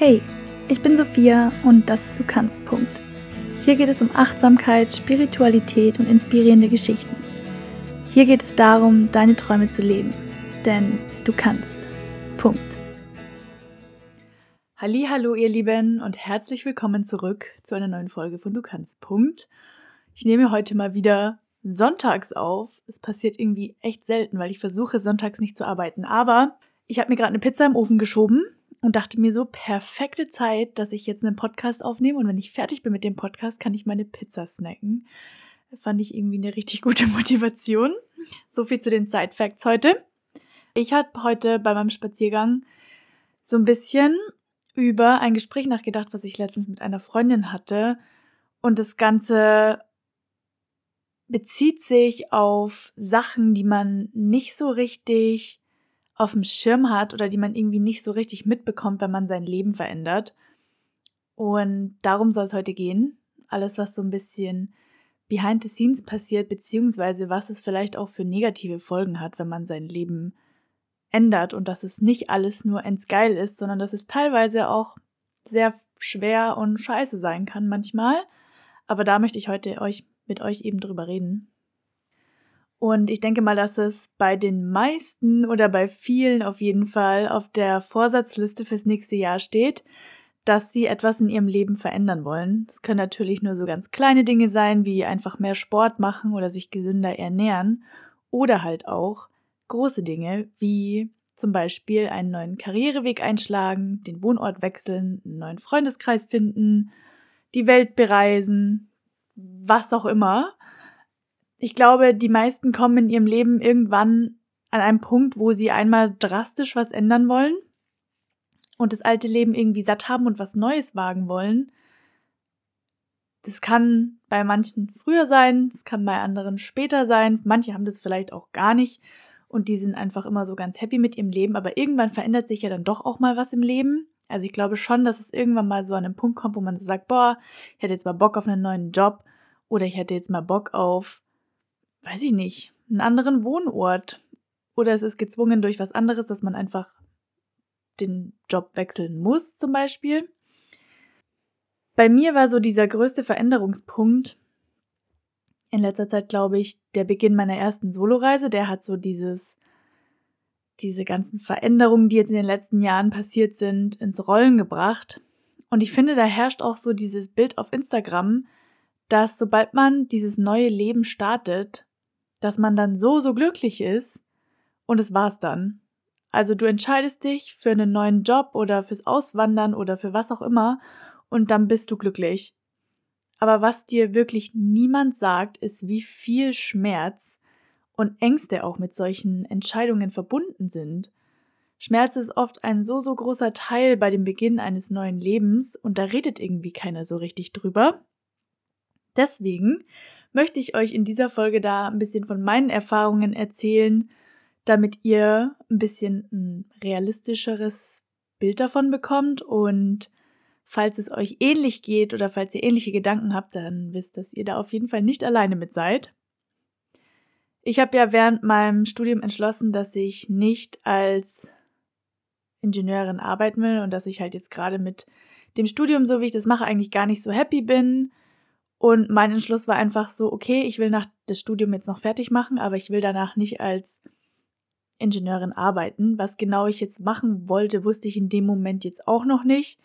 Hey, ich bin Sophia und das ist Du kannst. Punkt. Hier geht es um Achtsamkeit, Spiritualität und inspirierende Geschichten. Hier geht es darum, deine Träume zu leben. Denn du kannst. Punkt. Hallo, ihr Lieben und herzlich willkommen zurück zu einer neuen Folge von Du kannst. Punkt. Ich nehme heute mal wieder sonntags auf. Es passiert irgendwie echt selten, weil ich versuche sonntags nicht zu arbeiten. Aber ich habe mir gerade eine Pizza im Ofen geschoben und dachte mir so, perfekte Zeit, dass ich jetzt einen Podcast aufnehme und wenn ich fertig bin mit dem Podcast, kann ich meine Pizza snacken. Fand ich irgendwie eine richtig gute Motivation. So viel zu den Side Facts heute. Ich habe heute bei meinem Spaziergang so ein bisschen über ein Gespräch nachgedacht, was ich letztens mit einer Freundin hatte. Und das Ganze bezieht sich auf Sachen, die man nicht so richtig auf dem Schirm hat oder die man irgendwie nicht so richtig mitbekommt, wenn man sein Leben verändert. Und darum soll es heute gehen. Alles, was so ein bisschen behind the scenes passiert, beziehungsweise was es vielleicht auch für negative Folgen hat, wenn man sein Leben ändert und dass es nicht alles nur ends geil ist, sondern dass es teilweise auch sehr schwer und scheiße sein kann manchmal. Aber da möchte ich heute euch mit euch eben drüber reden. Und ich denke mal, dass es bei den meisten oder bei vielen auf jeden Fall auf der Vorsatzliste fürs nächste Jahr steht, dass sie etwas in ihrem Leben verändern wollen. Das können natürlich nur so ganz kleine Dinge sein, wie einfach mehr Sport machen oder sich gesünder ernähren. Oder halt auch große Dinge, wie zum Beispiel einen neuen Karriereweg einschlagen, den Wohnort wechseln, einen neuen Freundeskreis finden, die Welt bereisen, was auch immer ich glaube, die meisten kommen in ihrem Leben irgendwann an einem Punkt, wo sie einmal drastisch was ändern wollen und das alte Leben irgendwie satt haben und was Neues wagen wollen. Das kann bei manchen früher sein, das kann bei anderen später sein. Manche haben das vielleicht auch gar nicht und die sind einfach immer so ganz happy mit ihrem Leben. Aber irgendwann verändert sich ja dann doch auch mal was im Leben. Also ich glaube schon, dass es irgendwann mal so an einen Punkt kommt, wo man so sagt, boah, ich hätte jetzt mal Bock auf einen neuen Job oder ich hätte jetzt mal Bock auf weiß ich nicht, einen anderen Wohnort. Oder es ist gezwungen durch was anderes, dass man einfach den Job wechseln muss, zum Beispiel. Bei mir war so dieser größte Veränderungspunkt in letzter Zeit, glaube ich, der Beginn meiner ersten Soloreise. Der hat so dieses, diese ganzen Veränderungen, die jetzt in den letzten Jahren passiert sind, ins Rollen gebracht. Und ich finde, da herrscht auch so dieses Bild auf Instagram, dass sobald man dieses neue Leben startet, dass man dann so, so glücklich ist und es war's dann. Also du entscheidest dich für einen neuen Job oder fürs Auswandern oder für was auch immer und dann bist du glücklich. Aber was dir wirklich niemand sagt, ist, wie viel Schmerz und Ängste auch mit solchen Entscheidungen verbunden sind. Schmerz ist oft ein so, so großer Teil bei dem Beginn eines neuen Lebens und da redet irgendwie keiner so richtig drüber. Deswegen möchte ich euch in dieser Folge da ein bisschen von meinen Erfahrungen erzählen, damit ihr ein bisschen ein realistischeres Bild davon bekommt und falls es euch ähnlich geht oder falls ihr ähnliche Gedanken habt, dann wisst, dass ihr da auf jeden Fall nicht alleine mit seid. Ich habe ja während meinem Studium entschlossen, dass ich nicht als Ingenieurin arbeiten will und dass ich halt jetzt gerade mit dem Studium, so wie ich das mache, eigentlich gar nicht so happy bin und mein Entschluss war einfach so, okay, ich will nach das Studium jetzt noch fertig machen, aber ich will danach nicht als Ingenieurin arbeiten. Was genau ich jetzt machen wollte, wusste ich in dem Moment jetzt auch noch nicht.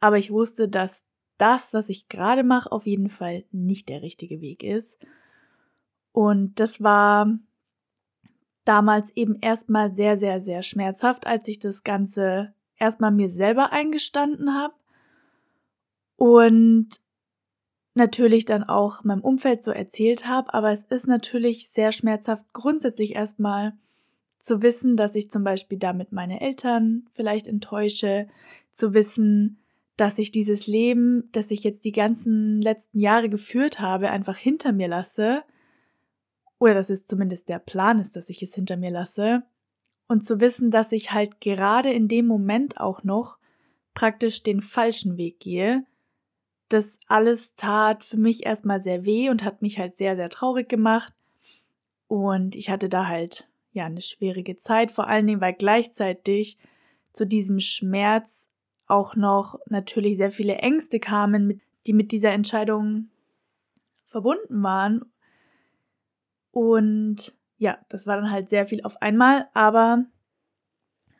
Aber ich wusste, dass das, was ich gerade mache, auf jeden Fall nicht der richtige Weg ist. Und das war damals eben erstmal sehr, sehr, sehr schmerzhaft, als ich das Ganze erstmal mir selber eingestanden habe. Und natürlich dann auch meinem Umfeld so erzählt habe, aber es ist natürlich sehr schmerzhaft grundsätzlich erstmal zu wissen, dass ich zum Beispiel damit meine Eltern vielleicht enttäusche, zu wissen, dass ich dieses Leben, das ich jetzt die ganzen letzten Jahre geführt habe, einfach hinter mir lasse, oder dass es zumindest der Plan ist, dass ich es hinter mir lasse, und zu wissen, dass ich halt gerade in dem Moment auch noch praktisch den falschen Weg gehe, das alles tat für mich erstmal sehr weh und hat mich halt sehr, sehr traurig gemacht. Und ich hatte da halt ja eine schwierige Zeit, vor allen Dingen, weil gleichzeitig zu diesem Schmerz auch noch natürlich sehr viele Ängste kamen, die mit dieser Entscheidung verbunden waren. Und ja, das war dann halt sehr viel auf einmal, aber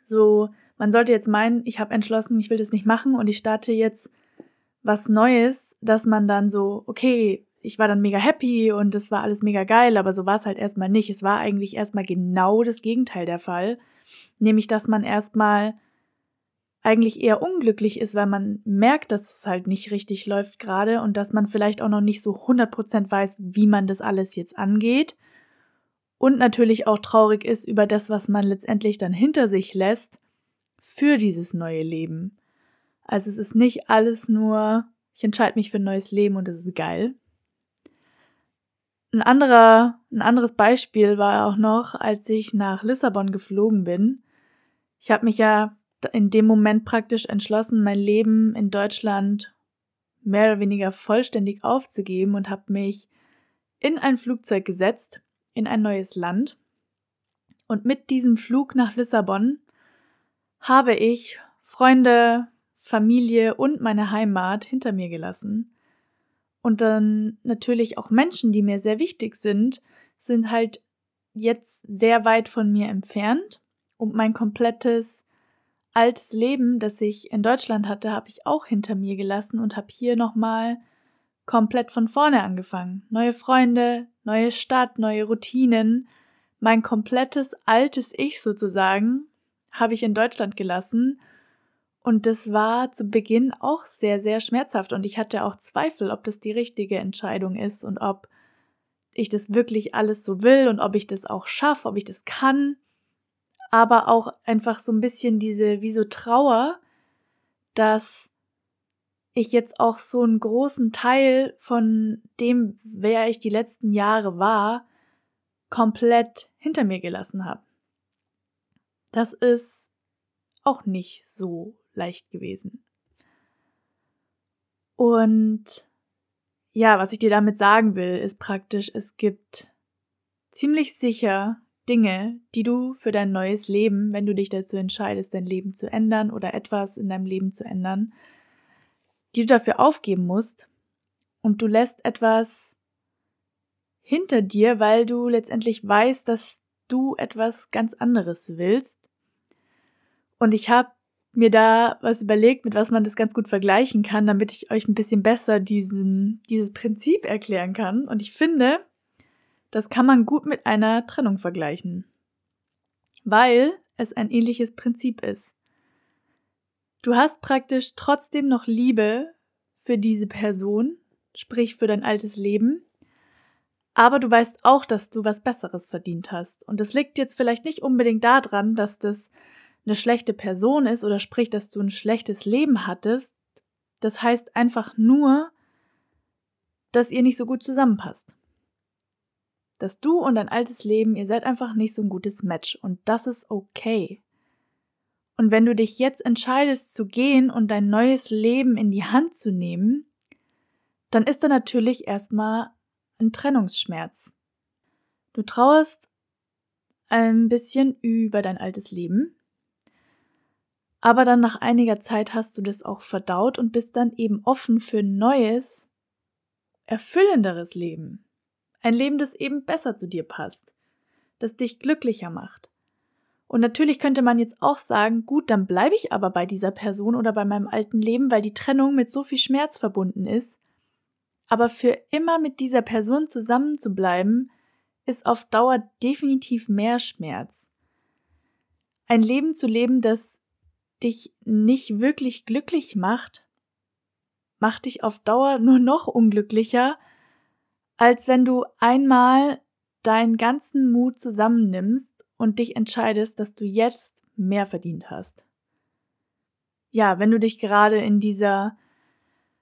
so, man sollte jetzt meinen, ich habe entschlossen, ich will das nicht machen und ich starte jetzt was Neues, dass man dann so, okay, ich war dann mega happy und es war alles mega geil, aber so war es halt erstmal nicht. Es war eigentlich erstmal genau das Gegenteil der Fall. Nämlich, dass man erstmal eigentlich eher unglücklich ist, weil man merkt, dass es halt nicht richtig läuft gerade und dass man vielleicht auch noch nicht so 100% weiß, wie man das alles jetzt angeht. Und natürlich auch traurig ist über das, was man letztendlich dann hinter sich lässt für dieses neue Leben. Also es ist nicht alles nur, ich entscheide mich für ein neues Leben und es ist geil. Ein anderer, ein anderes Beispiel war auch noch, als ich nach Lissabon geflogen bin. Ich habe mich ja in dem Moment praktisch entschlossen, mein Leben in Deutschland mehr oder weniger vollständig aufzugeben und habe mich in ein Flugzeug gesetzt, in ein neues Land. Und mit diesem Flug nach Lissabon habe ich Freunde, Familie und meine Heimat hinter mir gelassen. Und dann natürlich auch Menschen, die mir sehr wichtig sind, sind halt jetzt sehr weit von mir entfernt. Und mein komplettes altes Leben, das ich in Deutschland hatte, habe ich auch hinter mir gelassen und habe hier nochmal komplett von vorne angefangen. Neue Freunde, neue Stadt, neue Routinen. Mein komplettes altes Ich sozusagen habe ich in Deutschland gelassen und das war zu Beginn auch sehr, sehr schmerzhaft. Und ich hatte auch Zweifel, ob das die richtige Entscheidung ist und ob ich das wirklich alles so will und ob ich das auch schaffe, ob ich das kann. Aber auch einfach so ein bisschen diese, wie so Trauer, dass ich jetzt auch so einen großen Teil von dem, wer ich die letzten Jahre war, komplett hinter mir gelassen habe. Das ist auch nicht so leicht gewesen. Und ja, was ich dir damit sagen will, ist praktisch, es gibt ziemlich sicher Dinge, die du für dein neues Leben, wenn du dich dazu entscheidest, dein Leben zu ändern oder etwas in deinem Leben zu ändern, die du dafür aufgeben musst. Und du lässt etwas hinter dir, weil du letztendlich weißt, dass du etwas ganz anderes willst. Und ich habe mir da was überlegt, mit was man das ganz gut vergleichen kann, damit ich euch ein bisschen besser diesen, dieses Prinzip erklären kann. Und ich finde, das kann man gut mit einer Trennung vergleichen, weil es ein ähnliches Prinzip ist. Du hast praktisch trotzdem noch Liebe für diese Person, sprich für dein altes Leben, aber du weißt auch, dass du was Besseres verdient hast. Und das liegt jetzt vielleicht nicht unbedingt daran, dass das eine schlechte Person ist oder sprich, dass du ein schlechtes Leben hattest, das heißt einfach nur, dass ihr nicht so gut zusammenpasst. Dass du und dein altes Leben, ihr seid einfach nicht so ein gutes Match und das ist okay. Und wenn du dich jetzt entscheidest zu gehen und dein neues Leben in die Hand zu nehmen, dann ist da natürlich erstmal ein Trennungsschmerz. Du trauerst ein bisschen über dein altes Leben, aber dann nach einiger Zeit hast du das auch verdaut und bist dann eben offen für ein neues, erfüllenderes Leben. Ein Leben, das eben besser zu dir passt, das dich glücklicher macht. Und natürlich könnte man jetzt auch sagen, gut, dann bleibe ich aber bei dieser Person oder bei meinem alten Leben, weil die Trennung mit so viel Schmerz verbunden ist. Aber für immer mit dieser Person zusammen zu bleiben, ist auf Dauer definitiv mehr Schmerz. Ein Leben zu leben, das dich nicht wirklich glücklich macht, macht dich auf Dauer nur noch unglücklicher, als wenn du einmal deinen ganzen Mut zusammennimmst und dich entscheidest, dass du jetzt mehr verdient hast. Ja, wenn du dich gerade in dieser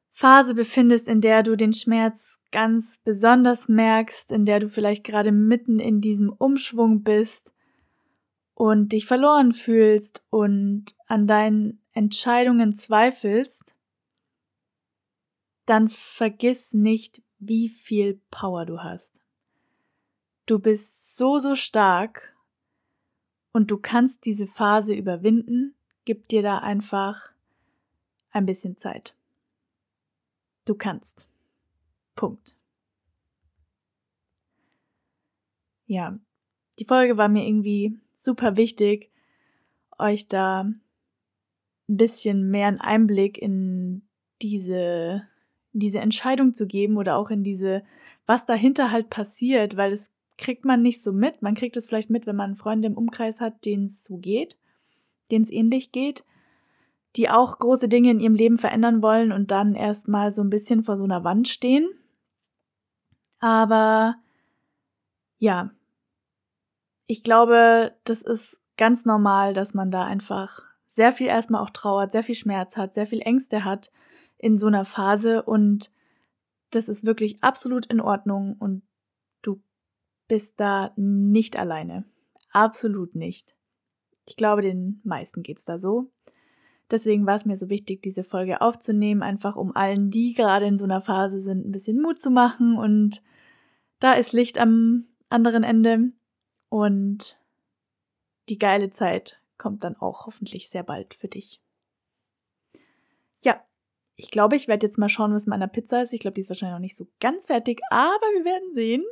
Phase befindest, in der du den Schmerz ganz besonders merkst, in der du vielleicht gerade mitten in diesem Umschwung bist, und dich verloren fühlst und an deinen Entscheidungen zweifelst, dann vergiss nicht, wie viel Power du hast. Du bist so, so stark und du kannst diese Phase überwinden. Gib dir da einfach ein bisschen Zeit. Du kannst. Punkt. Ja, die Folge war mir irgendwie super wichtig, euch da ein bisschen mehr einen Einblick in diese, diese Entscheidung zu geben oder auch in diese, was dahinter halt passiert, weil das kriegt man nicht so mit. Man kriegt es vielleicht mit, wenn man Freunde im Umkreis hat, denen es so geht, denen es ähnlich geht, die auch große Dinge in ihrem Leben verändern wollen und dann erstmal so ein bisschen vor so einer Wand stehen. Aber ja, ich glaube, das ist ganz normal, dass man da einfach sehr viel erstmal auch trauert, sehr viel Schmerz hat, sehr viel Ängste hat in so einer Phase und das ist wirklich absolut in Ordnung und du bist da nicht alleine. Absolut nicht. Ich glaube, den meisten geht es da so. Deswegen war es mir so wichtig, diese Folge aufzunehmen, einfach um allen, die gerade in so einer Phase sind, ein bisschen Mut zu machen. Und da ist Licht am anderen Ende. Und die geile Zeit kommt dann auch hoffentlich sehr bald für dich. Ja, ich glaube, ich werde jetzt mal schauen, was meiner Pizza ist. Ich glaube, die ist wahrscheinlich noch nicht so ganz fertig, aber wir werden sehen.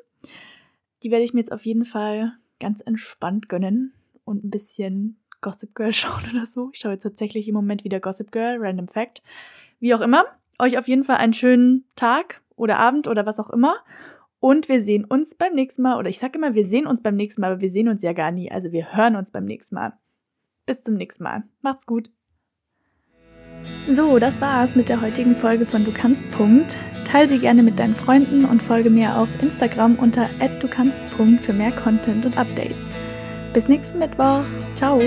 Die werde ich mir jetzt auf jeden Fall ganz entspannt gönnen und ein bisschen Gossip Girl schauen oder so. Ich schaue jetzt tatsächlich im Moment wieder Gossip Girl, Random Fact. Wie auch immer, euch auf jeden Fall einen schönen Tag oder Abend oder was auch immer. Und wir sehen uns beim nächsten Mal. Oder ich sage immer, wir sehen uns beim nächsten Mal, aber wir sehen uns ja gar nie. Also wir hören uns beim nächsten Mal. Bis zum nächsten Mal. Macht's gut. So, das war's mit der heutigen Folge von Du kannst. Punkt. Teil sie gerne mit deinen Freunden und folge mir auf Instagram unter @du kannst. für mehr Content und Updates. Bis nächsten Mittwoch. Ciao.